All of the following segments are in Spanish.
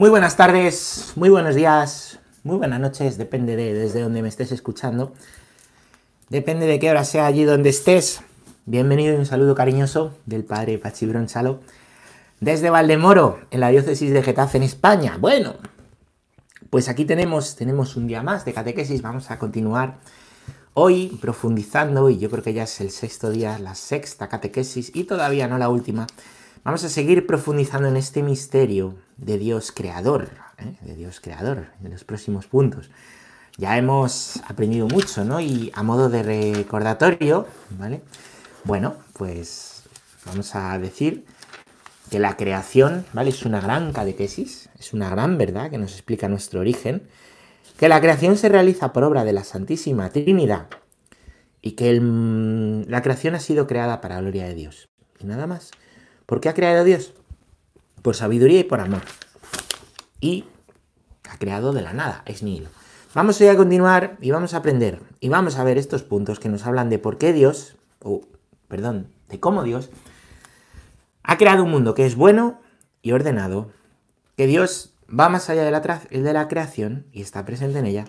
Muy buenas tardes, muy buenos días, muy buenas noches, depende de desde donde me estés escuchando. Depende de qué hora sea allí donde estés. Bienvenido y un saludo cariñoso del padre Pachi Bronchalo desde Valdemoro, en la diócesis de Getafe, en España. Bueno, pues aquí tenemos, tenemos un día más de catequesis. Vamos a continuar hoy profundizando, y yo creo que ya es el sexto día, la sexta catequesis, y todavía no la última. Vamos a seguir profundizando en este misterio de Dios creador, ¿eh? de Dios creador, en los próximos puntos. Ya hemos aprendido mucho, ¿no? Y a modo de recordatorio, ¿vale? Bueno, pues vamos a decir que la creación, ¿vale? Es una gran catequesis, es una gran verdad que nos explica nuestro origen, que la creación se realiza por obra de la Santísima Trinidad y que la creación ha sido creada para la gloria de Dios. Y nada más. ¿Por qué ha creado Dios? Por sabiduría y por amor. Y ha creado de la nada, es nihilo. Vamos hoy a continuar y vamos a aprender y vamos a ver estos puntos que nos hablan de por qué Dios, o perdón, de cómo Dios ha creado un mundo que es bueno y ordenado, que Dios va más allá de la, de la creación y está presente en ella,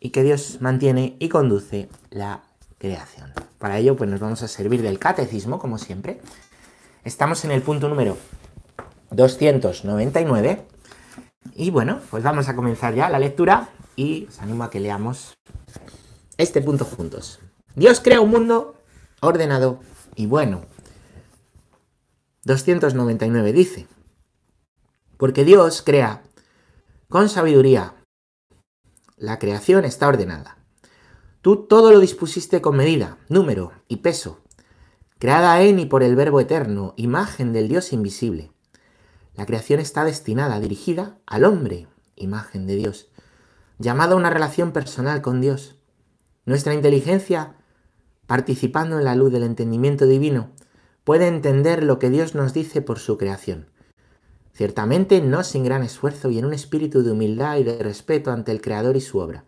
y que Dios mantiene y conduce la creación. Para ello, pues nos vamos a servir del catecismo, como siempre. Estamos en el punto número 299. Y bueno, pues vamos a comenzar ya la lectura y os animo a que leamos este punto juntos. Dios crea un mundo ordenado y bueno. 299 dice, porque Dios crea con sabiduría. La creación está ordenada. Tú todo lo dispusiste con medida, número y peso, creada en y por el Verbo eterno, imagen del Dios invisible. La creación está destinada, dirigida al hombre, imagen de Dios, llamada a una relación personal con Dios. Nuestra inteligencia, participando en la luz del entendimiento divino, puede entender lo que Dios nos dice por su creación. Ciertamente no sin gran esfuerzo y en un espíritu de humildad y de respeto ante el Creador y su obra.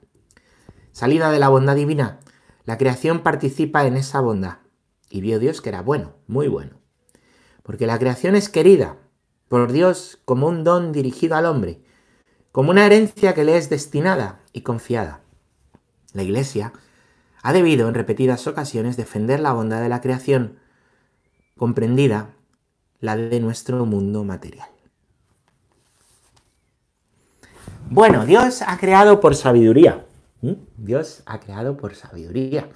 Salida de la bondad divina, la creación participa en esa bondad. Y vio Dios que era bueno, muy bueno. Porque la creación es querida por Dios como un don dirigido al hombre, como una herencia que le es destinada y confiada. La Iglesia ha debido en repetidas ocasiones defender la bondad de la creación, comprendida la de nuestro mundo material. Bueno, Dios ha creado por sabiduría. Dios ha creado por sabiduría.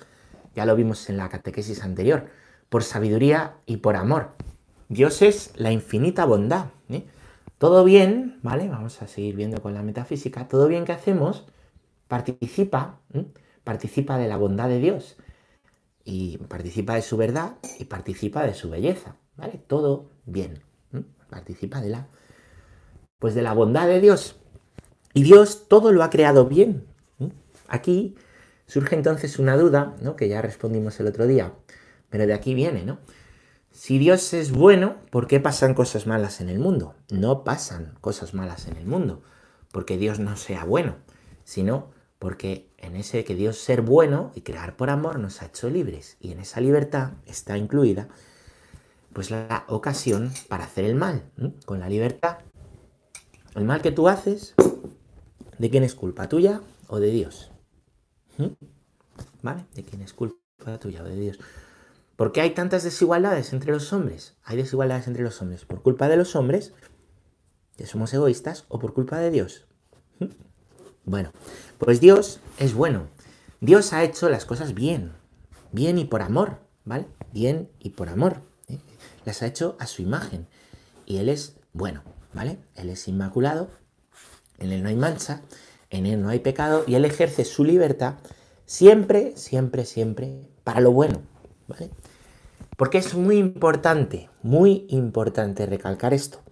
Ya lo vimos en la catequesis anterior. Por sabiduría y por amor. Dios es la infinita bondad. ¿eh? Todo bien, ¿vale? Vamos a seguir viendo con la metafísica. Todo bien que hacemos participa, participa de la bondad de Dios. Y participa de su verdad y participa de su belleza. ¿Vale? Todo bien. Participa de la. Pues de la bondad de Dios. Y Dios todo lo ha creado bien. Aquí surge entonces una duda, ¿no? Que ya respondimos el otro día. Pero de aquí viene, ¿no? Si Dios es bueno, ¿por qué pasan cosas malas en el mundo? No pasan cosas malas en el mundo porque Dios no sea bueno, sino porque en ese que Dios ser bueno y crear por amor nos ha hecho libres y en esa libertad está incluida pues la ocasión para hacer el mal. Con la libertad, el mal que tú haces, ¿de quién es culpa tuya o de Dios? ¿Vale? ¿De quién es culpa tuya o de Dios? ¿Por qué hay tantas desigualdades entre los hombres? Hay desigualdades entre los hombres por culpa de los hombres, que somos egoístas, o por culpa de Dios. Bueno, pues Dios es bueno. Dios ha hecho las cosas bien, bien y por amor, ¿vale? Bien y por amor. ¿eh? Las ha hecho a su imagen. Y Él es bueno, ¿vale? Él es inmaculado, en Él no hay mancha, en Él no hay pecado, y Él ejerce su libertad siempre, siempre, siempre para lo bueno, ¿vale? Porque es muy importante, muy importante recalcar esto.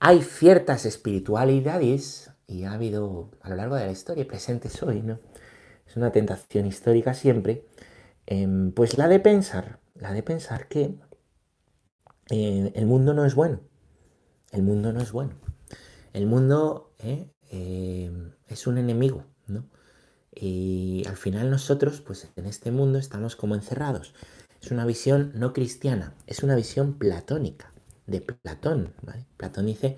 Hay ciertas espiritualidades, y ha habido a lo largo de la historia, presentes hoy, ¿no? Es una tentación histórica siempre, em, pues la de pensar, la de pensar que eh, el mundo no es bueno. El mundo no es bueno. El mundo eh, em, es un enemigo, ¿no? Y al final nosotros, pues en este mundo estamos como encerrados. Es una visión no cristiana, es una visión platónica, de Platón. Platón dice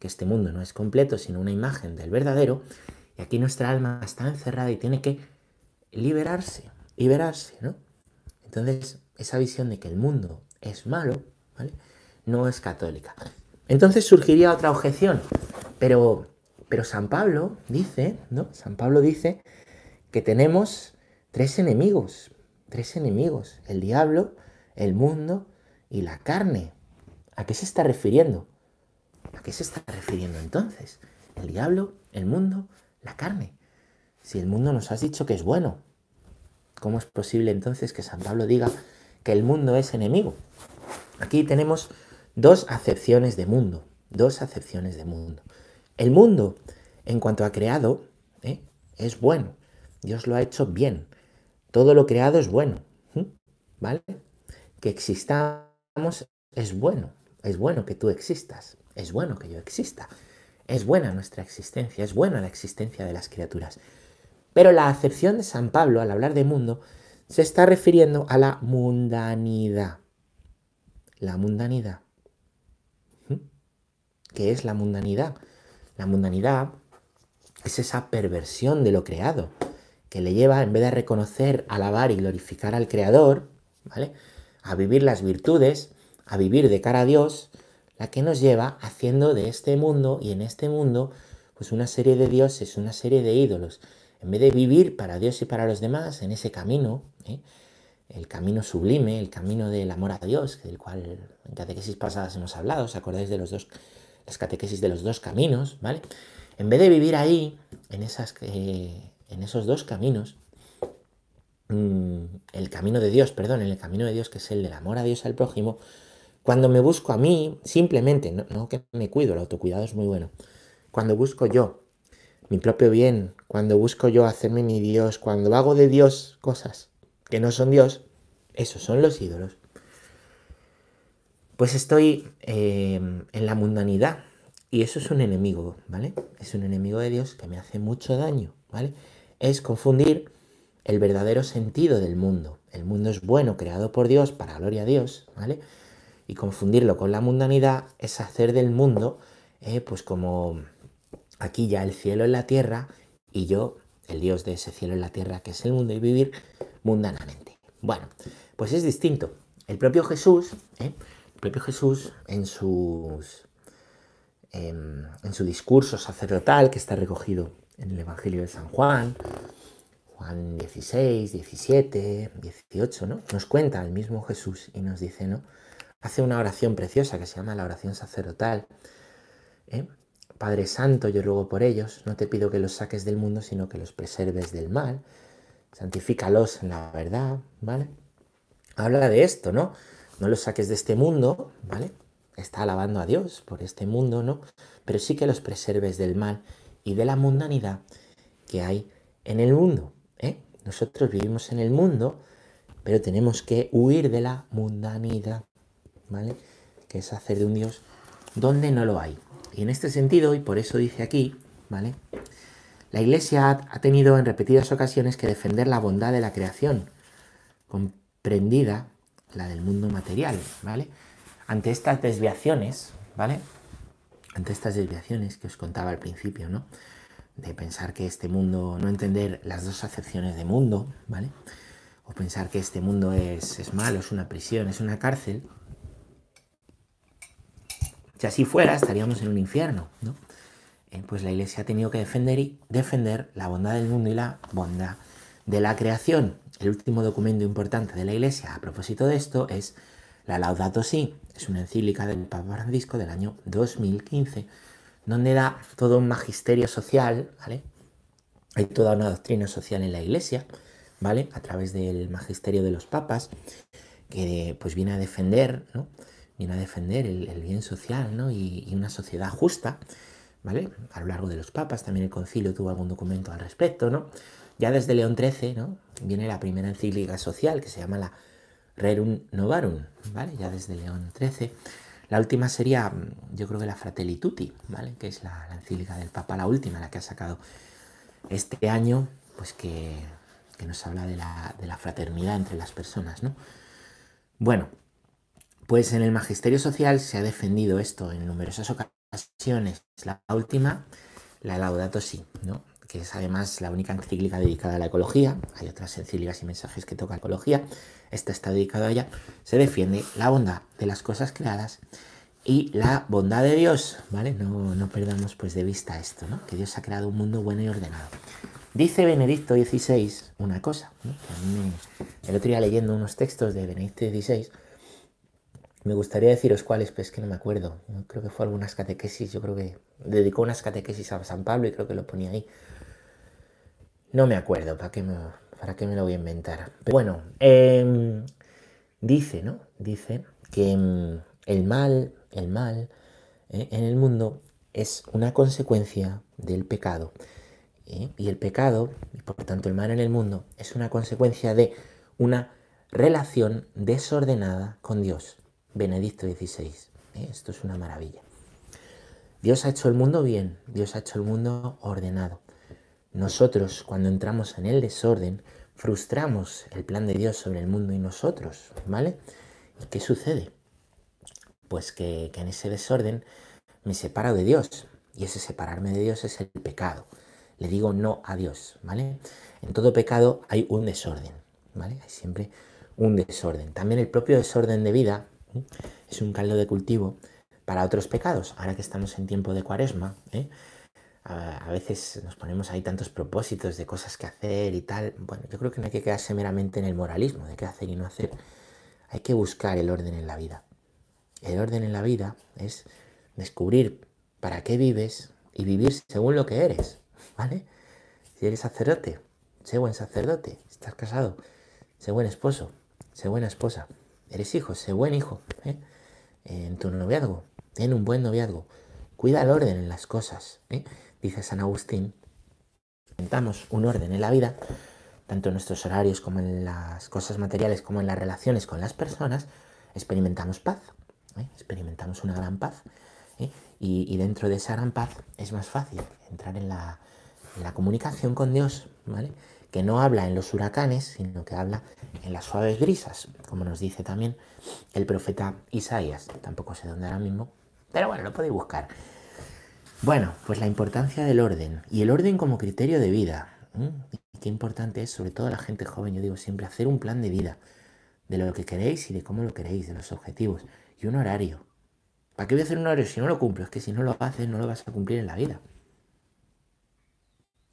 que este mundo no es completo, sino una imagen del verdadero, y aquí nuestra alma está encerrada y tiene que liberarse, liberarse, ¿no? Entonces, esa visión de que el mundo es malo, ¿vale? No es católica. Entonces surgiría otra objeción, pero, pero San Pablo dice, ¿no? San Pablo dice que tenemos tres enemigos, tres enemigos, el diablo, el mundo y la carne. ¿A qué se está refiriendo? ¿A qué se está refiriendo entonces? El diablo, el mundo, la carne. Si el mundo nos has dicho que es bueno, ¿cómo es posible entonces que San Pablo diga que el mundo es enemigo? Aquí tenemos dos acepciones de mundo, dos acepciones de mundo. El mundo, en cuanto a creado, ¿eh? es bueno. Dios lo ha hecho bien. Todo lo creado es bueno. ¿Vale? Que existamos es bueno. Es bueno que tú existas. Es bueno que yo exista. Es buena nuestra existencia. Es buena la existencia de las criaturas. Pero la acepción de San Pablo al hablar de mundo se está refiriendo a la mundanidad. La mundanidad. ¿Qué es la mundanidad? La mundanidad es esa perversión de lo creado que le lleva, en vez de reconocer, alabar y glorificar al Creador, ¿vale? A vivir las virtudes, a vivir de cara a Dios, la que nos lleva haciendo de este mundo y en este mundo, pues una serie de dioses, una serie de ídolos. En vez de vivir para Dios y para los demás en ese camino, ¿eh? el camino sublime, el camino del amor a Dios, del cual en catequesis pasadas hemos hablado, ¿os acordáis de los dos, las catequesis de los dos caminos, ¿vale? En vez de vivir ahí, en esas, eh, en esos dos caminos, mm, el camino de Dios, perdón, en el camino de Dios que es el del amor a Dios al prójimo, cuando me busco a mí, simplemente, no, que me cuido, el autocuidado es muy bueno, cuando busco yo mi propio bien, cuando busco yo hacerme mi Dios, cuando hago de Dios cosas que no son Dios, esos son los ídolos. Pues estoy eh, en la mundanidad y eso es un enemigo, ¿vale? Es un enemigo de Dios que me hace mucho daño, ¿vale? Es confundir el verdadero sentido del mundo. El mundo es bueno, creado por Dios, para gloria a Dios, ¿vale? Y confundirlo con la mundanidad es hacer del mundo, eh, pues como aquí ya el cielo en la tierra y yo, el Dios de ese cielo en la tierra que es el mundo y vivir mundanamente. Bueno, pues es distinto. El propio Jesús, ¿eh? el propio Jesús en sus em, en su discurso sacerdotal que está recogido en el Evangelio de San Juan, Juan 16, 17, 18, ¿no? Nos cuenta el mismo Jesús y nos dice, ¿no? Hace una oración preciosa que se llama la oración sacerdotal. ¿eh? Padre Santo, yo ruego por ellos, no te pido que los saques del mundo, sino que los preserves del mal. Santifícalos en la verdad, ¿vale? Habla de esto, ¿no? No los saques de este mundo, ¿vale? Está alabando a Dios por este mundo, ¿no? Pero sí que los preserves del mal y de la mundanidad que hay en el mundo. ¿eh? Nosotros vivimos en el mundo, pero tenemos que huir de la mundanidad, ¿vale? Que es hacer de un Dios donde no lo hay. Y en este sentido, y por eso dice aquí, ¿vale? La Iglesia ha tenido en repetidas ocasiones que defender la bondad de la creación, comprendida la del mundo material, ¿vale? Ante estas desviaciones, ¿vale? Ante estas desviaciones que os contaba al principio, ¿no? De pensar que este mundo, no entender las dos acepciones de mundo, ¿vale? O pensar que este mundo es, malo, es una prisión, es una cárcel. Si así fuera, estaríamos en un infierno, ¿no? Eh, pues la Iglesia ha tenido que defender y defender la bondad del mundo y la bondad de la creación. El último documento importante de la Iglesia a propósito de esto es la Laudato Si, es una encíclica del Papa Francisco del año 2015, donde da todo un magisterio social, ¿vale? Hay toda una doctrina social en la Iglesia, ¿vale? A través del magisterio de los papas, que pues viene a defender, ¿no? Viene a defender el, bien social, ¿no? Y, y, una sociedad justa, ¿vale? A lo largo de los papas, también el concilio tuvo algún documento al respecto, ¿no? Ya desde León XIII, ¿no? Viene la primera encíclica social que se llama la Rerum Novarum, ¿vale? Ya desde León XIII. La última sería, mm, yo creo que la Fratelli Tutti, ¿vale? Que es la, encíclica del Papa, la última, la que ha sacado este año, pues que, nos habla de la, de la, fraternidad entre las personas, ¿no? Bueno, pues en el magisterio social se ha defendido esto en numerosas ocasiones la última, la Laudato Si, ¿no? que es además la única encíclica dedicada a la ecología. Hay otras encíclicas y mensajes que tocan ecología. Esta está dedicada a ella. Se defiende la bondad de las cosas creadas y la bondad de Dios, ¿vale? No, no perdamos pues de vista esto, ¿no? Que Dios ha creado un mundo bueno y ordenado. Dice Benedicto XVI una cosa, el otro día leyendo unos textos de Benedicto XVI, me gustaría deciros cuáles, pero es que no me acuerdo. Creo que fue algunas catequesis, yo creo que dedicó unas catequesis a San Pablo y creo que lo ponía ahí. No me acuerdo, ¿para qué me, para qué me lo voy a inventar? Pero bueno, em, dice, ¿no? Dice que em, el mal, el mal eh, en el mundo es una consecuencia del pecado. ¿eh? Y el pecado, y por tanto el mal en el mundo, es una consecuencia de una relación desordenada con Dios. Benedicto XVI. ¿eh? Esto es una maravilla. Dios ha hecho el mundo bien, Dios ha hecho el mundo ordenado. Nosotros, cuando entramos en el desorden, frustramos el plan de Dios sobre el mundo y nosotros, ¿vale? ¿Y qué sucede? Pues que, en ese desorden me separo de Dios. Y ese separarme de Dios es el pecado. Le digo no a Dios, ¿vale? En todo pecado hay un desorden, ¿vale? Hay siempre un desorden. También el propio desorden de vida es un caldo de cultivo para otros pecados. Ahora que estamos en tiempo de cuaresma, ¿eh? A, veces nos ponemos ahí tantos propósitos de cosas que hacer y tal. Bueno, yo creo que no hay que quedarse meramente en el moralismo de qué hacer y no hacer. Hay que buscar el orden en la vida. El orden en la vida es descubrir para qué vives y vivir según lo que eres, ¿vale? Si eres sacerdote, sé buen sacerdote. estás casado, sé buen esposo, sé buena esposa. Eres hijo, sé buen hijo. ¿eh? En tu noviazgo, ten un buen noviazgo. Cuida el orden en las cosas. ¿eh? Dice San Agustín, intentamos un orden en la vida, tanto en nuestros horarios como en las cosas materiales, como en las relaciones con las personas, experimentamos paz. ¿eh? Experimentamos una gran paz. Y, dentro de esa gran paz es más fácil entrar en la, en la comunicación con Dios, ¿vale? que no habla en los huracanes, sino que habla en las suaves brisas, como nos dice también el profeta Isaías. Tampoco sé dónde ahora mismo, pero bueno, lo podéis buscar. Bueno, pues la importancia del orden y el orden como criterio de vida. qué importante es, sobre todo la gente joven, yo digo siempre, hacer un plan de vida, de lo que queréis y de cómo lo queréis, de los objetivos, y un horario. ¿Para qué voy a hacer un horario si no lo cumplo? Es que si no lo haces, no lo vas a cumplir en la vida.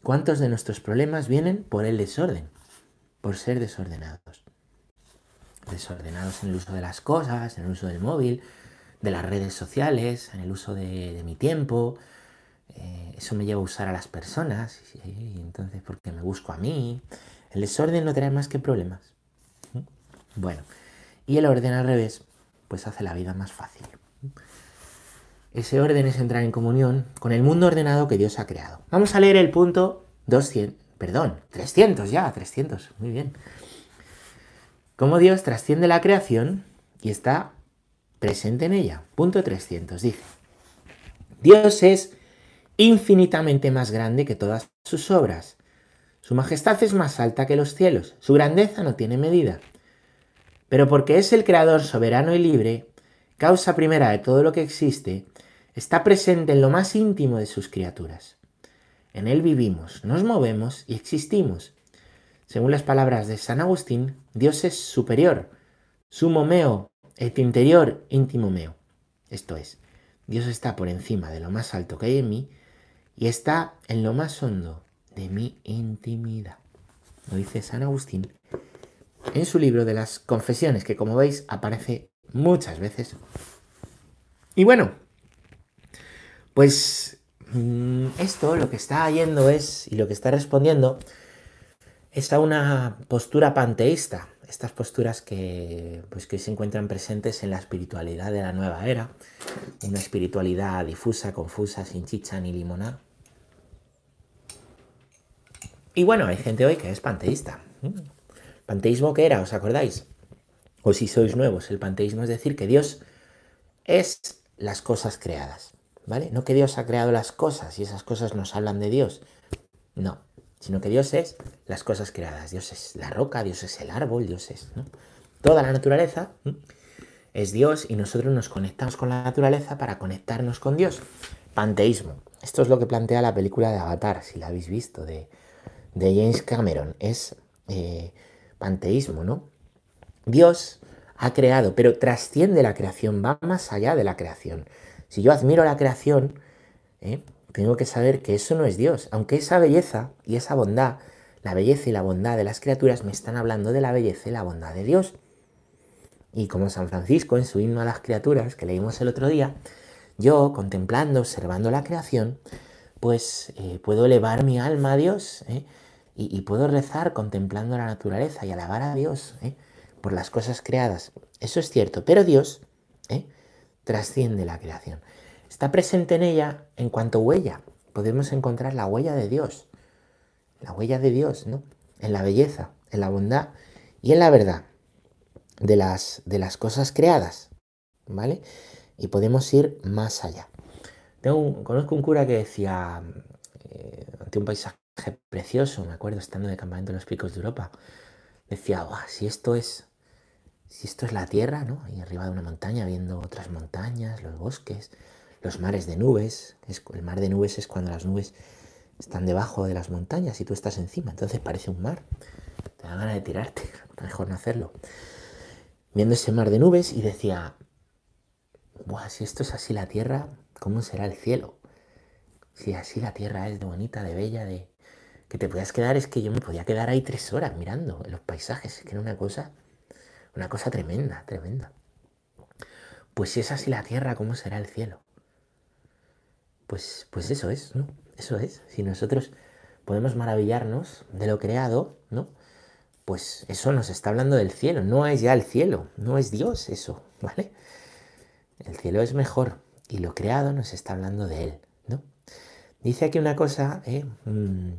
¿Cuántos de nuestros problemas vienen por el desorden? Por ser desordenados. Desordenados en el uso de las cosas, en el uso del móvil, de las redes sociales, en el uso de, mi tiempo. Eh, eso me lleva a usar a las personas, y entonces porque me busco a mí. El desorden no trae más que problemas. Bueno, y el orden al revés, pues hace la vida más fácil. Ese orden es entrar en comunión con el mundo ordenado que Dios ha creado. Vamos a leer el punto 200, perdón, 300 ya, 300, muy bien. Cómo Dios trasciende la creación y está presente en ella. Punto 300 dice, Dios es infinitamente más grande que todas sus obras. Su majestad es más alta que los cielos, su grandeza no tiene medida. Pero porque es el creador soberano y libre, causa primera de todo lo que existe, está presente en lo más íntimo de sus criaturas. En él vivimos, nos movemos y existimos. Según las palabras de San Agustín, Dios es superior, sumo meo, et interior íntimo meo. Esto es, Dios está por encima de lo más alto que hay en mí y está en lo más hondo de mi intimidad. Lo dice San Agustín en su libro de las confesiones, que como veis aparece muchas veces. Y bueno, pues mm, esto lo que está yendo es, y lo que está respondiendo, es a una postura panteísta. Estas posturas que, pues, que se encuentran presentes en la espiritualidad de la nueva era. Una espiritualidad difusa, confusa, sin chicha ni limonada. Y bueno, hay gente hoy que es panteísta. ¿Panteísmo qué era? ¿Os acordáis? O si sois nuevos, el panteísmo es decir que Dios es las cosas creadas. ¿vale? No que Dios ha creado las cosas y esas cosas nos hablan de Dios. No, sino que Dios es las cosas creadas. Dios es la roca, Dios es el árbol, Dios es toda la naturaleza es Dios y nosotros nos conectamos con la naturaleza para conectarnos con Dios. Panteísmo. Esto es lo que plantea la película de Avatar, si la habéis visto, de, James Cameron. Es eh, panteísmo, ¿no? Dios ha creado, pero trasciende la creación, va más allá de la creación. Si yo admiro la creación, ¿eh? tengo que saber que eso no es Dios, aunque esa belleza y esa bondad, la belleza y la bondad de las criaturas me están hablando de la belleza y la bondad de Dios. Y como San Francisco en su himno a las criaturas que leímos el otro día, yo contemplando, observando la creación, pues eh, puedo elevar mi alma a Dios ¿eh? Y, puedo rezar contemplando la naturaleza y alabar a Dios por las cosas creadas. Eso es cierto, pero Dios trasciende la creación. Está presente en ella en cuanto huella. Podemos encontrar la huella de Dios. La huella de Dios, ¿no? En la belleza, en la bondad y en la verdad de las, de las cosas creadas. ¿Vale? Y podemos ir más allá. Conozco un cura que decía, eh, ante un paisaje precioso, me acuerdo estando de campamento en los picos de Europa, decía, si esto es si esto es la tierra, ¿no? Ahí arriba de una montaña, viendo otras montañas, los bosques, los mares de nubes. el mar de nubes es cuando las nubes están debajo de las montañas y tú estás encima. Entonces parece un mar. Te da ganas de tirarte. Mejor no hacerlo. Viendo ese mar de nubes y decía, Buah, si esto es así la tierra, ¿cómo será el cielo? Si así la tierra es de bonita, de bella, de... Que te puedas quedar, es que yo me podía quedar ahí tres horas mirando los paisajes. Es que era una cosa, una cosa tremenda, tremenda. Pues si es así la tierra, ¿cómo será el cielo? Pues, pues eso es, ¿no? Eso es. Si nosotros podemos maravillarnos de lo creado, ¿no? Pues eso nos está hablando del cielo. No es ya el cielo, no es Dios eso, ¿vale? El cielo es mejor y lo creado nos está hablando de él, ¿no? Dice aquí una cosa ¿eh? mm,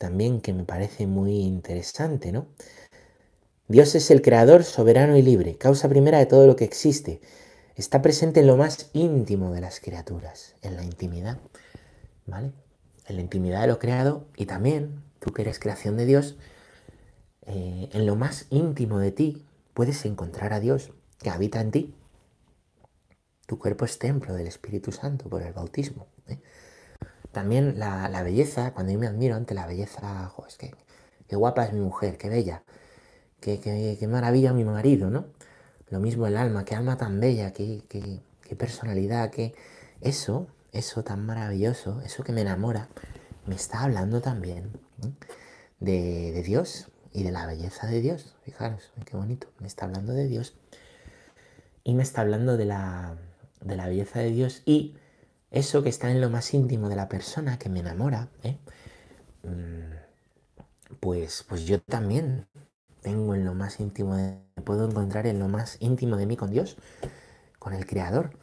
también que me parece muy interesante, ¿no? Dios es el creador soberano y libre, causa primera de todo lo que existe está presente en lo más íntimo de las criaturas, en la intimidad, ¿vale? En la intimidad de lo creado y también, tú que eres creación de Dios, eh, en lo más íntimo de ti puedes encontrar a Dios que habita en ti. Tu cuerpo es templo del Espíritu Santo por el bautismo. ¿eh? También la, belleza, cuando yo me admiro ante la belleza, es que qué guapa es mi mujer, qué bella, qué, qué, qué maravilla mi marido, ¿no? Lo mismo el alma, qué alma tan bella, qué, personalidad, qué... Eso, eso tan maravilloso, eso que me enamora, me está hablando también de, Dios y de la belleza de Dios. Fijaros, qué bonito, me está hablando de Dios y me está hablando de la, de la belleza de Dios y eso que está en lo más íntimo de la persona que me enamora, ¿eh? mm, pues, pues yo también tengo en lo más íntimo de, puedo encontrar en lo más íntimo de mí con Dios, con el Creador.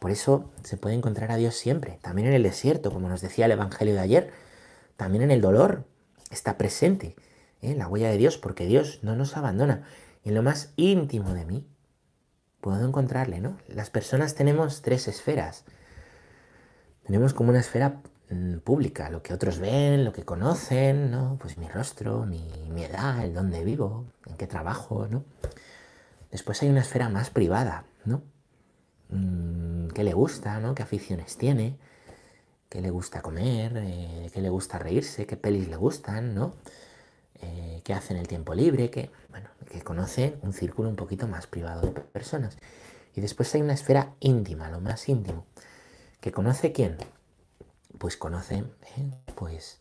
Por eso se puede encontrar a Dios siempre, también en el desierto, como nos decía el Evangelio de ayer, también en el dolor está presente ¿eh? la huella de Dios, porque Dios no nos abandona. En lo más íntimo de mí puedo encontrarle, ¿no? Las personas tenemos tres esferas. Tenemos como una esfera Mm, pública, lo que otros ven, lo que conocen, ¿no? Pues mi rostro, mi, edad, el dónde vivo, en qué trabajo, ¿no? Después hay una esfera más privada, ¿no? Mm, ¿Qué le gusta, ¿no? ¿Qué aficiones tiene? ¿Qué le gusta comer? Eh, ¿Qué le gusta reírse? ¿Qué pelis le gustan, ¿no? Eh, ¿Qué hace en el tiempo libre? Que, bueno, que conoce un círculo un poquito más privado de personas. Y después hay una esfera íntima, lo más íntimo. ¿Que conoce quién? pues conoce ¿eh? pues,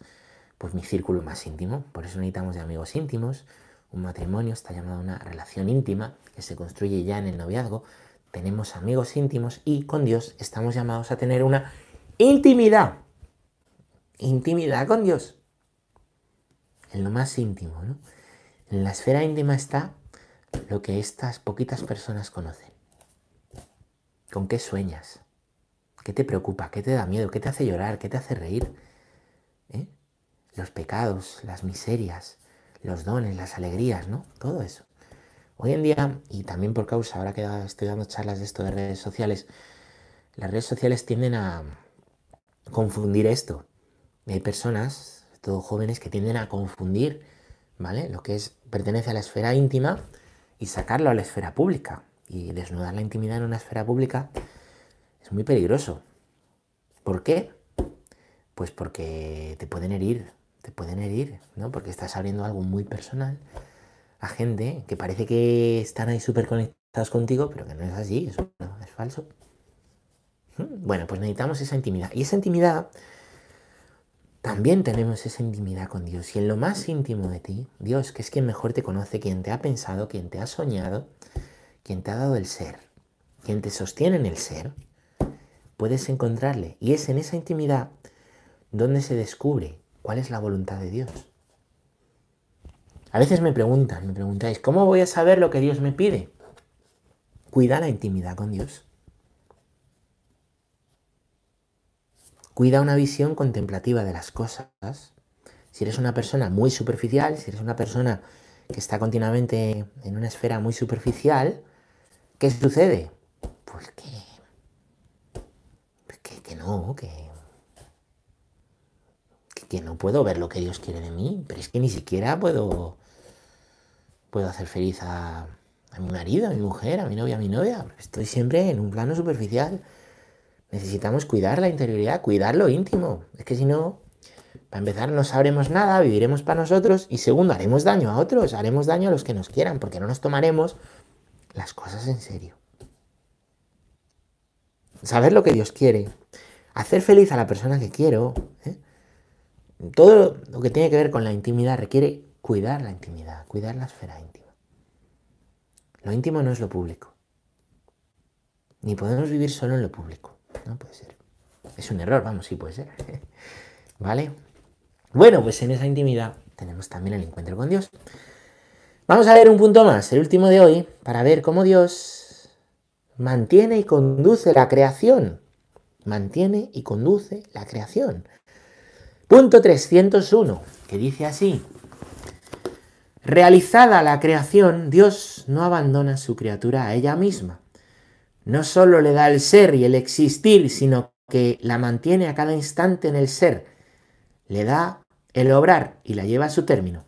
pues mi círculo más íntimo. Por eso necesitamos de amigos íntimos. Un matrimonio está llamado una relación íntima que se construye ya en el noviazgo. Tenemos amigos íntimos y con Dios estamos llamados a tener una intimidad. Intimidad con Dios. En lo más íntimo, ¿no? En la esfera íntima está lo que estas poquitas personas conocen. ¿Con qué sueñas? ¿Qué te preocupa? ¿Qué te da miedo? ¿Qué te hace llorar? ¿Qué te hace reír? ¿Eh? Los pecados, las miserias, los dones, las alegrías, ¿no? Todo eso. Hoy en día, y también por causa, ahora que estoy dando charlas de esto de redes sociales, las redes sociales tienden a confundir esto. Hay personas, todo jóvenes, que tienden a confundir, ¿vale? Lo que es, pertenece a la esfera íntima y sacarlo a la esfera pública. Y desnudar la intimidad en una esfera pública es muy peligroso. ¿Por qué? Pues porque te pueden herir, te pueden herir, ¿no? Porque estás abriendo algo muy personal a gente que parece que están ahí súper conectados contigo, pero que no es así, eso no, es falso. ¿Mm? Bueno, pues necesitamos esa intimidad. Y esa intimidad, también tenemos esa intimidad con Dios. Y en lo más íntimo de ti, Dios, que es quien mejor te conoce, quien te ha pensado, quien te ha soñado, quien te ha dado el ser, quien te sostiene en el ser, puedes encontrarle. Y es en esa intimidad donde se descubre cuál es la voluntad de Dios. A veces me preguntan, me preguntáis, ¿cómo voy a saber lo que Dios me pide? Cuida la intimidad con Dios. Cuida una visión contemplativa de las cosas. Si eres una persona muy superficial, si eres una persona que está continuamente en una esfera muy superficial, ¿qué sucede? Pues que, no, que, que no puedo ver lo que Dios quiere de mí, pero es que ni siquiera puedo, puedo hacer feliz a, a mi marido, a mi mujer, a mi novia, a mi novia. Estoy siempre en un plano superficial. Necesitamos cuidar la interioridad, cuidar lo íntimo. Es que si no, para empezar, no sabremos nada, viviremos para nosotros y segundo, haremos daño a otros, haremos daño a los que nos quieran, porque no nos tomaremos las cosas en serio. Saber lo que Dios quiere, hacer feliz a la persona que quiero, ¿eh? todo lo que tiene que ver con la intimidad requiere cuidar la intimidad, cuidar la esfera íntima. Lo íntimo no es lo público. Ni podemos vivir solo en lo público. No puede ser. Es un error, vamos, sí puede ser. ¿Vale? Bueno, pues en esa intimidad tenemos también el encuentro con Dios. Vamos a ver un punto más, el último de hoy, para ver cómo Dios mantiene y conduce la creación. Mantiene y conduce la creación. Punto 301, que dice así. Realizada la creación, Dios no abandona su criatura a ella misma no solo le da el ser y el existir, sino que la mantiene a cada instante en el ser, le da el obrar y la lleva a su término.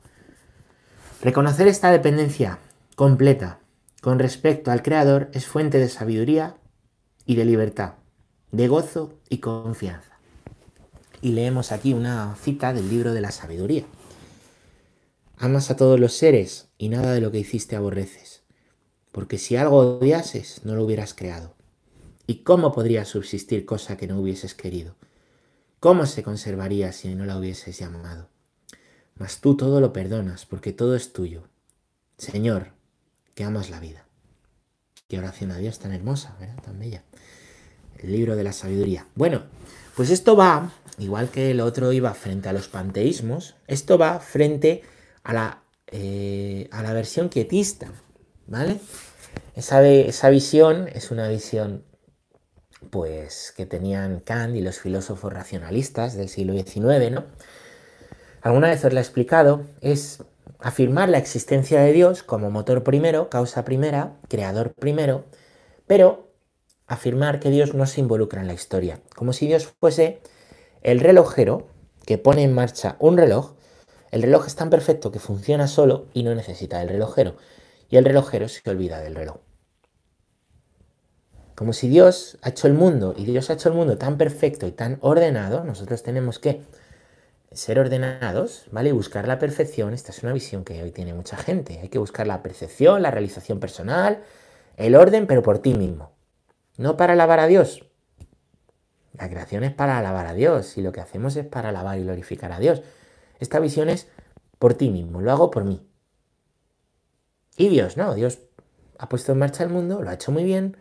Reconocer esta dependencia completa con respecto al Creador es fuente de sabiduría y de libertad, de gozo y confianza. Y leemos aquí una cita del libro de la sabiduría. Amas a todos los seres y nada de lo que hiciste aborreces porque si algo odiases, no lo hubieras creado. ¿Y cómo podría subsistir cosa que no hubieses querido? ¿Cómo se conservaría si no la hubieses llamado? Mas tú todo lo perdonas, porque todo es tuyo. Señor, que amas la vida. Qué oración a Dios tan hermosa, ¿verdad? Tan bella. El libro de la sabiduría. Bueno, pues esto va, igual que el otro iba frente a los panteísmos, esto va frente a la, eh, a la versión quietista, ¿vale? Esa, esa visión es una visión pues que tenían Kant y los filósofos racionalistas del siglo XIX, ¿no? Alguna vez os lo he explicado, es afirmar la existencia de Dios como motor primero, causa primera, creador primero, pero afirmar que Dios no se involucra en la historia, como si Dios fuese el relojero que pone en marcha un reloj. El reloj es tan perfecto que funciona solo y no necesita el relojero y el relojero se olvida del reloj. Como si Dios ha hecho el mundo y Dios ha hecho el mundo tan perfecto y tan ordenado, nosotros tenemos que ser ordenados, ¿vale? Y buscar la perfección. Esta es una visión que hoy tiene mucha gente. Hay que buscar la percepción, la realización personal, el orden, pero por ti mismo. No para alabar a Dios. La creación es para alabar a Dios y lo que hacemos es para alabar y glorificar a Dios. Esta visión es por ti mismo, lo hago por mí. Y Dios, no, Dios ha puesto en marcha el mundo, lo ha hecho muy bien,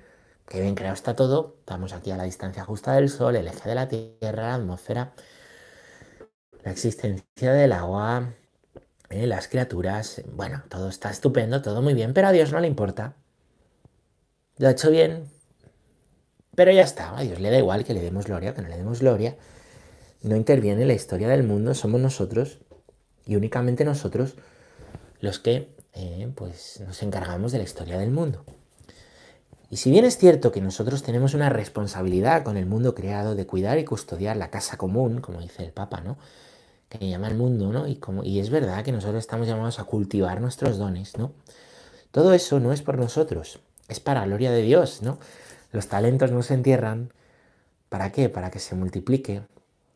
que bien creado está todo, estamos aquí a la distancia justa del Sol, el eje de la Tierra, la atmósfera, la existencia del agua, eh, las criaturas, bueno, todo está estupendo, todo muy bien, pero a Dios no le importa. Lo ha hecho bien, pero ya está, a Dios le da igual que le demos gloria, que no le demos gloria. No interviene en la historia del mundo, somos nosotros y únicamente nosotros los que eh, pues nos encargamos de la historia del mundo. Y si bien es cierto que nosotros tenemos una responsabilidad con el mundo creado de cuidar y custodiar la casa común, como dice el Papa, ¿no? Que llama el mundo, ¿no? Y, como, y es verdad que nosotros estamos llamados a cultivar nuestros dones, ¿no? Todo eso no es por nosotros, es para gloria de Dios, ¿no? Los talentos no se entierran. ¿Para qué? Para que se multiplique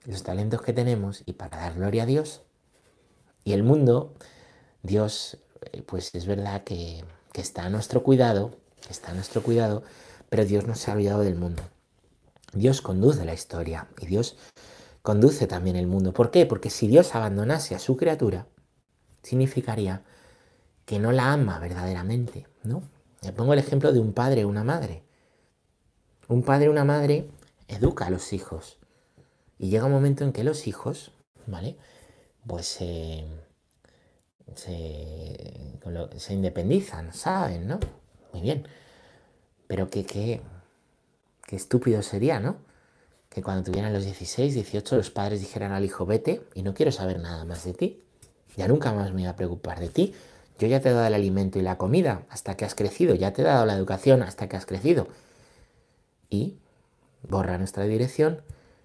los talentos que tenemos y para dar gloria a Dios. Y el mundo, Dios, eh, pues es verdad que, está a nuestro cuidado, está a nuestro cuidado, pero Dios no se ha olvidado del mundo. Dios conduce la historia y Dios conduce también el mundo. ¿Por qué? Porque si Dios abandonase a su criatura, significaría que no la ama verdaderamente, ¿no? Le pongo el ejemplo de un padre o una madre. Un padre o una madre educa a los hijos. Y llega un momento en que los hijos, ¿vale? Pues se, se independizan, ¿saben? ¿No? Muy bien. Pero que, qué estúpido sería, ¿no? Que cuando tuvieran los 16, 18, los padres dijeran al hijo, vete y no quiero saber nada más de ti. Ya nunca más me voy a preocupar de ti. Yo ya te he dado el alimento y la comida hasta que has crecido, ya te he dado la educación hasta que has crecido. Y borra nuestra dirección,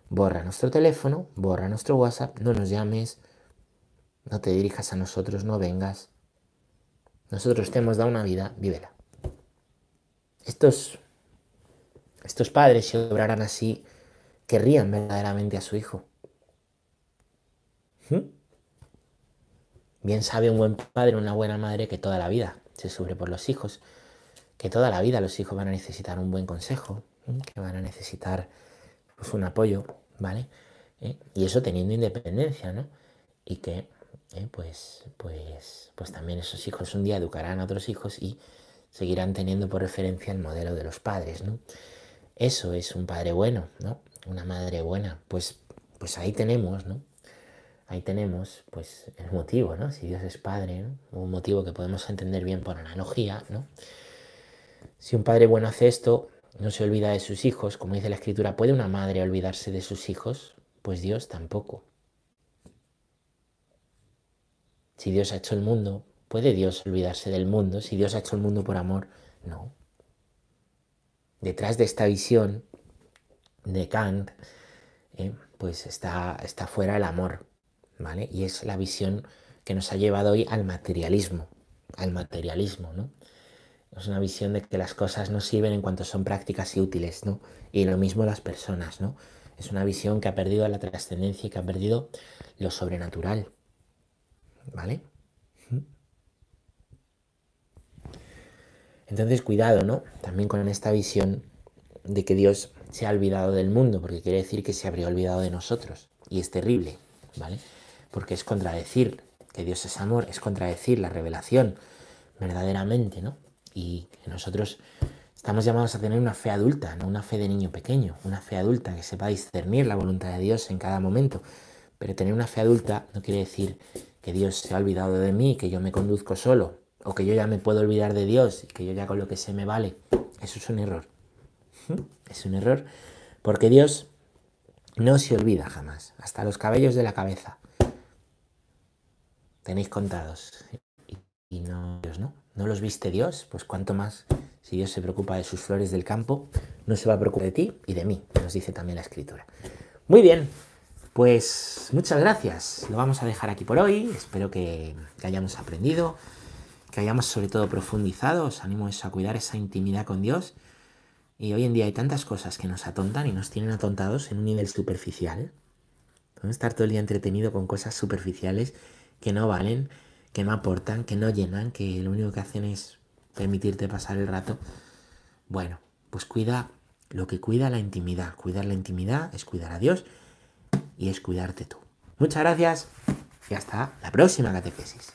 borra nuestro teléfono, borra nuestro WhatsApp, no nos llames, no te dirijas a nosotros, no vengas. Nosotros te hemos dado una vida, vívela. Estos, estos padres, si obraran así, querrían verdaderamente a su hijo. ¿Mm? Bien sabe un buen padre, una buena madre que toda la vida se sufre por los hijos, que toda la vida los hijos van a necesitar un buen consejo, que van a necesitar pues, un apoyo, ¿vale? ¿Eh? Y eso teniendo independencia, ¿no? Y que ¿eh? pues, pues, pues también esos hijos un día educarán a otros hijos y seguirán teniendo por referencia el modelo de los padres, ¿no? Eso es un padre bueno, ¿no? Una madre buena. Pues, pues ahí tenemos, ¿no? ahí tenemos pues el motivo, ¿no? Si Dios es padre, Un motivo que podemos entender bien por analogía, ¿no? Si un padre bueno hace esto, no se olvida de sus hijos, como dice la escritura, ¿puede una madre olvidarse de sus hijos? Pues Dios tampoco. Si Dios ha hecho el mundo, ¿puede Dios olvidarse del mundo? Si Dios ha hecho el mundo por amor, no. Detrás de esta visión de Kant, eh, pues está, está fuera el amor, y es la visión que nos ha llevado hoy al materialismo, al materialismo, ¿no? Es una visión de que las cosas no sirven en cuanto son prácticas y útiles, ¿no? Y lo mismo las personas, ¿no? Es una visión que ha perdido la trascendencia y que ha perdido lo sobrenatural, ¿vale? Entonces, cuidado, ¿no? También con esta visión de que Dios se ha olvidado del mundo, porque quiere decir que se habría olvidado de nosotros. Y es terrible, ¿vale? porque es contradecir que Dios es amor, es contradecir la revelación verdaderamente, ¿no? Y que nosotros estamos llamados a tener una fe adulta, no una fe de niño pequeño, una fe adulta que sepa discernir la voluntad de Dios en cada momento. Pero tener una fe adulta no quiere decir que Dios se ha olvidado de mí, que yo me conduzco solo, o que yo ya me puedo olvidar de Dios y que yo ya con lo que sé me vale. Eso es un error. Es un error porque Dios no se olvida jamás, hasta los cabellos de la cabeza tenéis contados y, no, ¿no? ¿No los viste Dios? Pues cuanto más, si Dios se preocupa de sus flores del campo, no se va a preocupar de ti y de mí, nos dice también la escritura. Muy bien, pues muchas gracias. Lo vamos a dejar aquí por hoy. Espero que, hayamos aprendido, que hayamos sobre todo profundizado. Os animo eso a cuidar esa intimidad con Dios. Y hoy en día hay tantas cosas que nos atontan y nos tienen atontados en un nivel superficial. Podemos estar todo el día entretenido con cosas superficiales que no valen, que no aportan, que no llenan, que lo único que hacen es permitirte pasar el rato. Bueno, pues cuida lo que cuida la intimidad. Cuidar la intimidad es cuidar a Dios y es cuidarte tú. Muchas gracias y hasta la próxima catequesis.